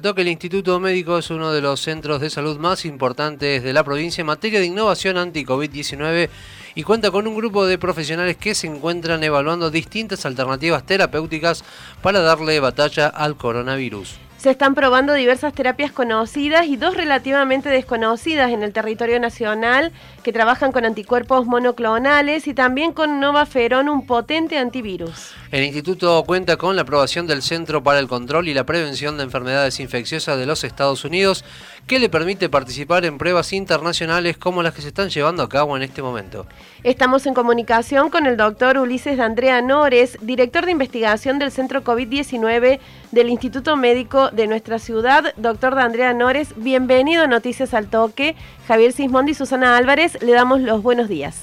que el Instituto Médico es uno de los centros de salud más importantes de la provincia en materia de innovación anti-COVID-19 y cuenta con un grupo de profesionales que se encuentran evaluando distintas alternativas terapéuticas para darle batalla al coronavirus. Se están probando diversas terapias conocidas y dos relativamente desconocidas en el territorio nacional que trabajan con anticuerpos monoclonales y también con Novaferón, un potente antivirus. El instituto cuenta con la aprobación del Centro para el Control y la Prevención de Enfermedades Infecciosas de los Estados Unidos, que le permite participar en pruebas internacionales como las que se están llevando a cabo en este momento. Estamos en comunicación con el doctor Ulises de Andrea Nores, director de investigación del Centro COVID-19 del Instituto Médico de nuestra ciudad. Doctor de Andrea Nores, bienvenido a Noticias al Toque. Javier Sismondi y Susana Álvarez, le damos los buenos días.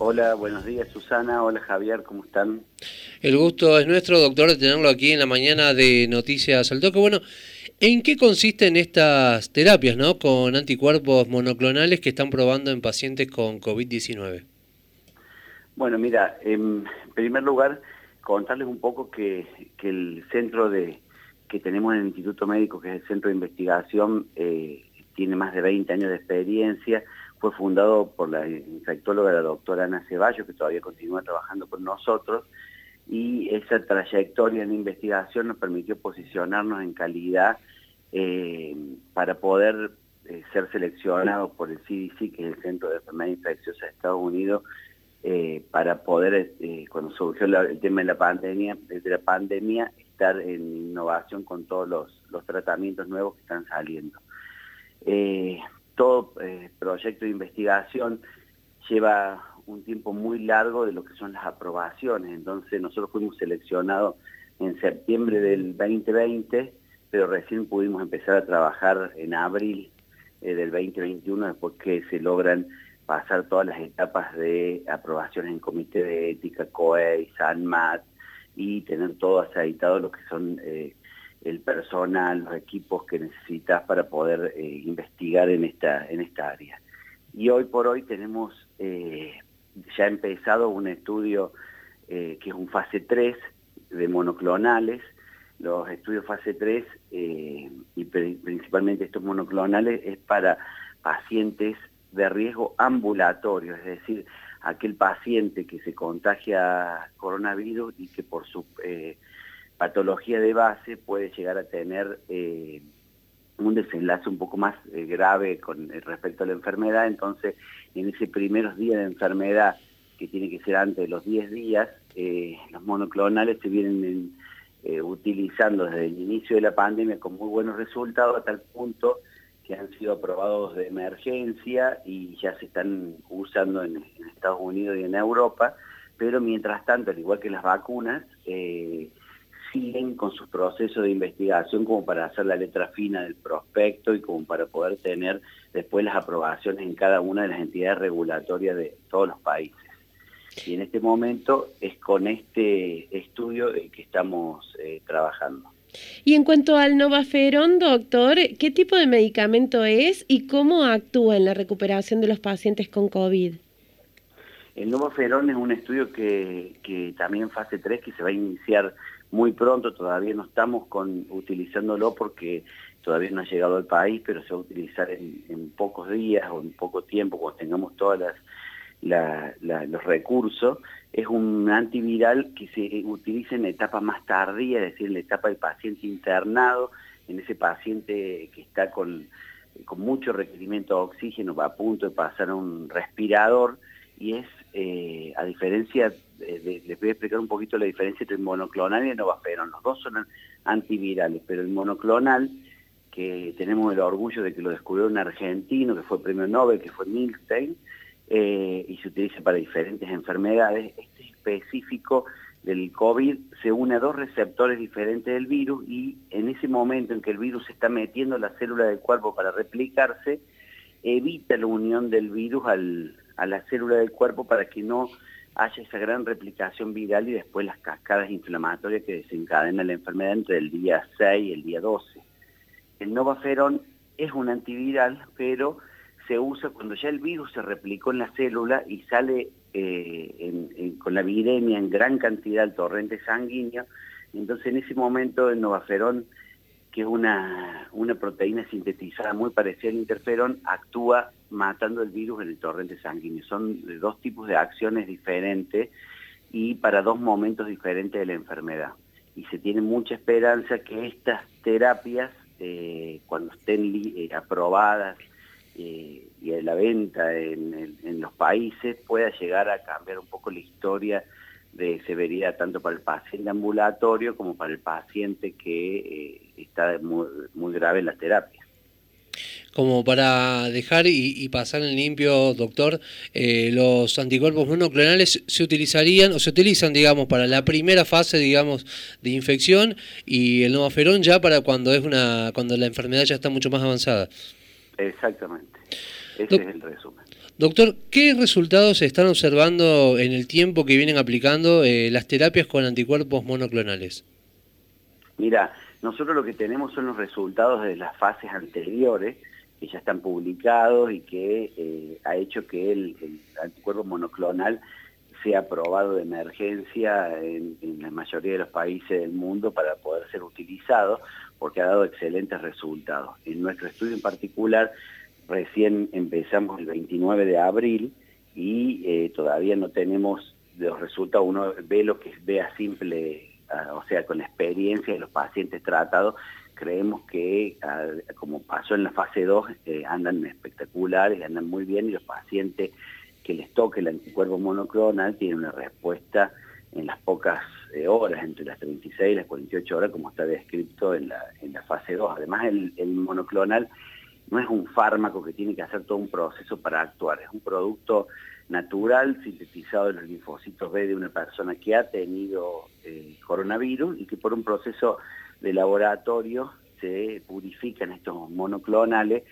Hola, buenos días Susana, hola Javier, ¿cómo están? El gusto es nuestro, doctor, de tenerlo aquí en la mañana de Noticias al Toque. Bueno, ¿en qué consisten estas terapias, no, con anticuerpos monoclonales que están probando en pacientes con COVID-19? Bueno, mira, en primer lugar, contarles un poco que, el centro de que tenemos en el Instituto Médico, que es el centro de investigación, eh, tiene más de 20 años de experiencia, fue fundado por la infectóloga, la doctora Ana Ceballos, que todavía continúa trabajando con nosotros, y esa trayectoria en investigación nos permitió posicionarnos en calidad eh, para poder eh, ser seleccionados por el CDC, que es el Centro de Enfermedades Infecciosas de Estados Unidos, eh, para poder, cuando surgió el tema de la pandemia, desde la pandemia, estar en innovación con todos los tratamientos nuevos que están saliendo todo eh, proyecto de investigación lleva un tiempo muy largo de lo que son las aprobaciones, entonces nosotros fuimos seleccionados en septiembre del 2020, pero recién pudimos empezar a trabajar en abril eh, del 2021, después que se logran pasar todas las etapas de aprobaciones en comité de ética, COE, SANMAT, y tener todo aceitado lo que son eh, el personal, los equipos que necesitas para poder eh, investigar en esta, en esta área. Y hoy por hoy tenemos eh, ya empezado un estudio eh, que es un fase 3 de monoclonales. Los estudios fase 3, y principalmente estos monoclonales, es para pacientes de riesgo ambulatorio, es decir, aquel paciente que se contagia coronavirus y que por su patología de base puede llegar a tener eh, un desenlace un poco más eh, grave con eh, respecto a la enfermedad, entonces en ese primeros días de enfermedad, que tiene que ser antes de los 10 días, los monoclonales se vienen utilizando desde el inicio de la pandemia con muy buenos resultados a tal punto que han sido aprobados de emergencia y ya se están usando en, Estados Unidos y en Europa, pero mientras tanto, al igual que las vacunas, siguen con sus procesos de investigación como para hacer la letra fina del prospecto y como para poder tener después las aprobaciones en cada una de las entidades regulatorias de todos los países. Y en este momento es con este estudio que estamos eh, trabajando. Y en cuanto al Novaferón, doctor, ¿qué tipo de medicamento es y cómo actúa en la recuperación de los pacientes con COVID? El Novaferón es un estudio que, que también fase 3 que se va a iniciar muy pronto, todavía no estamos con, utilizándolo porque todavía no ha llegado al país, pero se va a utilizar en, pocos días o en poco tiempo, cuando tengamos todos los recursos. Es un antiviral que se utiliza en la etapa más tardía, es decir, en la etapa del paciente internado, en ese paciente que está con, con mucho requerimiento de oxígeno, va a punto de pasar a un respirador, y es, eh, a diferencia, de, les voy a explicar un poquito la diferencia entre el monoclonal y el novaferón. Los dos son antivirales, pero el monoclonal, que tenemos el orgullo de que lo descubrió un argentino, que fue premio Nobel, que fue Milstein, eh, y se utiliza para diferentes enfermedades, este específico del COVID se une a dos receptores diferentes del virus y en ese momento en que el virus se está metiendo en la célula del cuerpo para replicarse, evita la unión del virus a la célula del cuerpo para que no haya esa gran replicación viral y después las cascadas inflamatorias que desencadenan la enfermedad entre el día 6 y el día 12. El Novaferón es un antiviral, pero se usa cuando ya el virus se replicó en la célula y sale eh, con la viremia en gran cantidad al torrente sanguíneo, entonces en ese momento el Novaferón que es una, una proteína sintetizada muy parecida al interferón, actúa matando el virus en el torrente sanguíneo. Son dos tipos de acciones diferentes y para dos momentos diferentes de la enfermedad. Y se tiene mucha esperanza que estas terapias, eh, cuando estén eh, aprobadas eh, y a la venta en, en los países, pueda llegar a cambiar un poco la historia de severidad tanto para el paciente ambulatorio como para el paciente que eh, está muy, grave en la terapia. Como para dejar y, pasar en limpio, doctor, eh, los anticuerpos monoclonales se utilizarían o se utilizan, digamos, para la primera fase, digamos, de infección y el novaferón ya para cuando es una cuando la enfermedad ya está mucho más avanzada. Exactamente. Ese es el resumen. Doctor, ¿qué resultados se están observando en el tiempo que vienen aplicando eh, las terapias con anticuerpos monoclonales? Mira, nosotros lo que tenemos son los resultados de las fases anteriores, que ya están publicados y que eh, ha hecho que el, anticuerpo monoclonal sea aprobado de emergencia en, en, la mayoría de los países del mundo para poder ser utilizado, porque ha dado excelentes resultados. En nuestro estudio en particular, recién empezamos el 29 de abril y eh, todavía no tenemos los resultados, uno ve lo que ve a simple, o sea, con la experiencia de los pacientes tratados, creemos que como pasó en la fase 2, eh, andan espectaculares, andan muy bien y los pacientes que les toque el anticuerpo monoclonal tienen una respuesta en las pocas eh, horas, entre las 36 y las 48 horas, como está descrito en la, en la fase 2. Además, el, el monoclonal no es un fármaco que tiene que hacer todo un proceso para actuar, es un producto natural sintetizado de los linfocitos B de una persona que ha tenido eh, coronavirus y que por un proceso de laboratorio se purifican estos monoclonales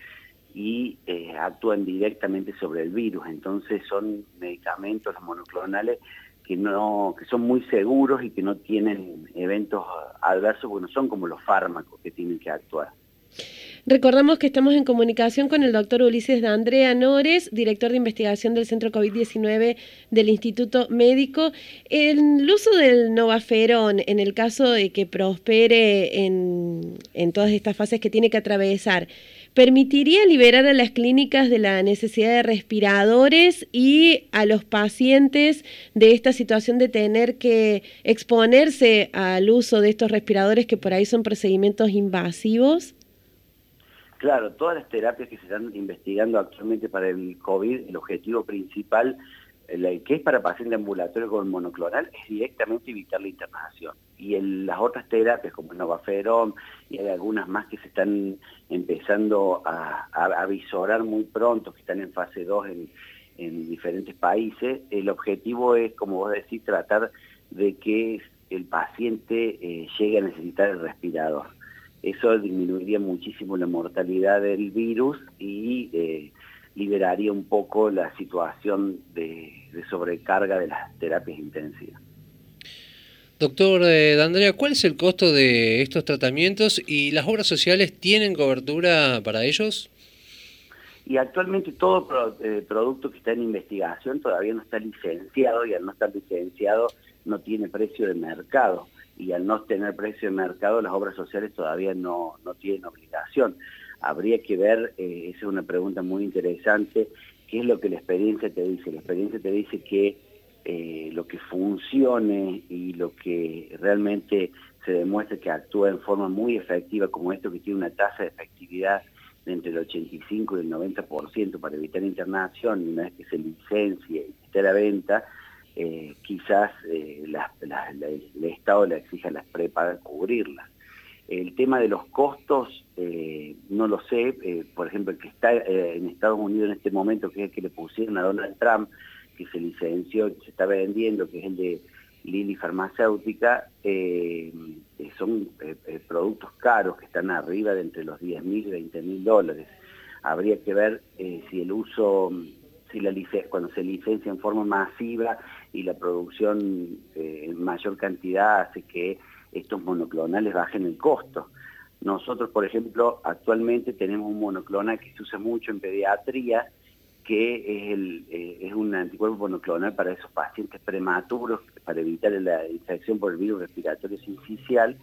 y eh, actúan directamente sobre el virus. Entonces son medicamentos, los monoclonales, que, no, que son muy seguros y que no tienen eventos adversos, porque no son como los fármacos que tienen que actuar. Recordamos que estamos en comunicación con el doctor Ulises de Andrea Nores, director de investigación del Centro COVID-19 del Instituto Médico. El uso del Novaferón, en el caso de que prospere en, en todas estas fases que tiene que atravesar, permitiría liberar a las clínicas de la necesidad de respiradores y a los pacientes de esta situación de tener que exponerse al uso de estos respiradores que por ahí son procedimientos invasivos? Claro, todas las terapias que se están investigando actualmente para el COVID, el objetivo principal, el que es para paciente ambulatorio con monoclonal, es directamente evitar la internación. Y las otras terapias, como el Novaferón, y hay algunas más que se están empezando a, a, visorar muy pronto, que están en fase 2 en, diferentes países, el objetivo es, como vos decís, tratar de que el paciente eh, llegue a necesitar el respirador eso disminuiría muchísimo la mortalidad del virus y eh, liberaría un poco la situación de, sobrecarga de las terapias intensivas. Doctor eh, D'Andrea, ¿cuál es el costo de estos tratamientos y las obras sociales tienen cobertura para ellos? Y actualmente todo eh, producto que está en investigación todavía no está licenciado y al no estar licenciado no tiene precio de mercado y al no tener precio de mercado las obras sociales todavía no, no tienen obligación. Habría que ver, eh, esa es una pregunta muy interesante, qué es lo que la experiencia te dice. La experiencia te dice que eh, lo que funcione y lo que realmente se demuestre que actúa en forma muy efectiva, como esto que tiene una tasa de efectividad de entre el 85 y el 90% para evitar internación, y una vez que se licencie y esté la venta, eh, quizás eh, el Estado le exija a las prepagas cubrirlas. El tema de los costos, eh, no lo sé, por ejemplo, el que está en Estados Unidos en este momento, que es el que le pusieron a Donald Trump, que se licenció, se está vendiendo, que es el de Lilly Farmacéutica, son productos caros que están arriba de entre los 10 mil y 20 mil dólares. Habría que ver si el uso si la cuando se licencia en forma masiva y la producción eh, en mayor cantidad hace que estos monoclonales bajen el costo. Nosotros, por ejemplo, actualmente tenemos un monoclonal que se usa mucho en pediatría, que es, el, eh, es un anticuerpo monoclonal para esos pacientes prematuros, para evitar la infección por el virus respiratorio sincicial,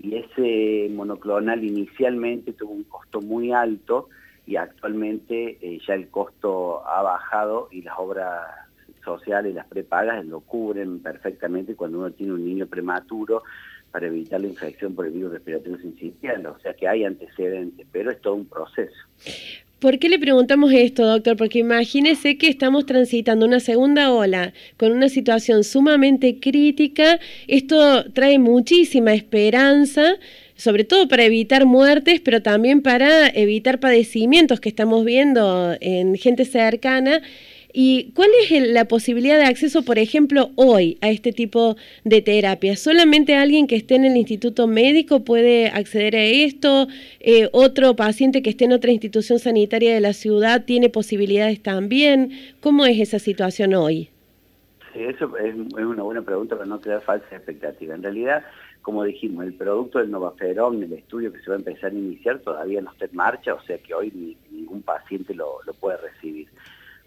y ese monoclonal inicialmente tuvo un costo muy alto y actualmente eh, ya el costo ha bajado y las obras sociales, las prepagas, lo cubren perfectamente cuando uno tiene un niño prematuro para evitar la infección por el virus respiratorio sincitial. O sea que hay antecedentes, pero es todo un proceso. ¿Por qué le preguntamos esto, doctor? Porque imagínese que estamos transitando una segunda ola con una situación sumamente crítica. Esto trae muchísima esperanza, sobre todo para evitar muertes, pero también para evitar padecimientos que estamos viendo en gente cercana. ¿Y cuál es la posibilidad de acceso, por ejemplo, hoy a este tipo de terapia? ¿Solamente alguien que esté en el instituto médico puede acceder a esto? Eh, ¿Otro paciente que esté en otra institución sanitaria de la ciudad tiene posibilidades también? ¿Cómo es esa situación hoy? Sí, eso es, una buena pregunta para no crear falsas expectativas. En realidad, como dijimos, el producto del Novaferón, el estudio que se va a empezar a iniciar, todavía no está en marcha, o sea que hoy ningún paciente lo puede recibir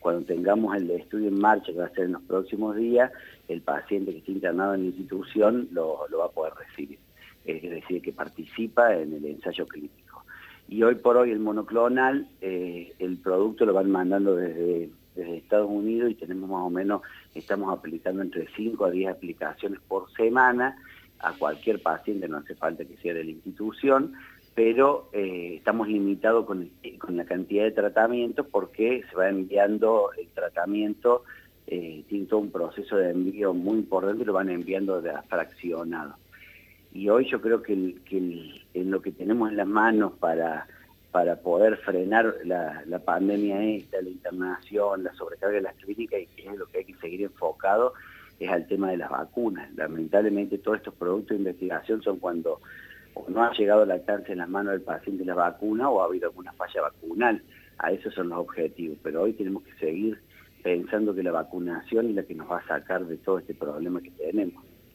cuando tengamos el estudio en marcha, que va a ser en los próximos días, el paciente que esté internado en la institución lo, va a poder recibir, es decir, que participa en el ensayo clínico. Y hoy por hoy el monoclonal, eh, el producto lo van mandando desde, desde Estados Unidos y tenemos más o menos, estamos aplicando entre 5 a 10 aplicaciones por semana. A cualquier paciente, no hace falta que sea de la institución, pero eh, estamos limitados con, la cantidad de tratamientos porque se va enviando el tratamiento, eh, tiene todo un proceso de envío muy importante lo van enviando de fraccionado. Y hoy yo creo que, en lo que tenemos en las manos para, para poder frenar la, pandemia esta, la internación, la sobrecarga de las clínicas, y que es lo que hay que seguir enfocado, es al tema de las vacunas. Lamentablemente todos estos productos de investigación son cuando o no ha llegado al alcance en las manos del paciente la vacuna o ha habido alguna falla vacunal. A esos son los objetivos, pero hoy tenemos que seguir pensando que la vacunación es la que nos va a sacar de todo este problema que tenemos.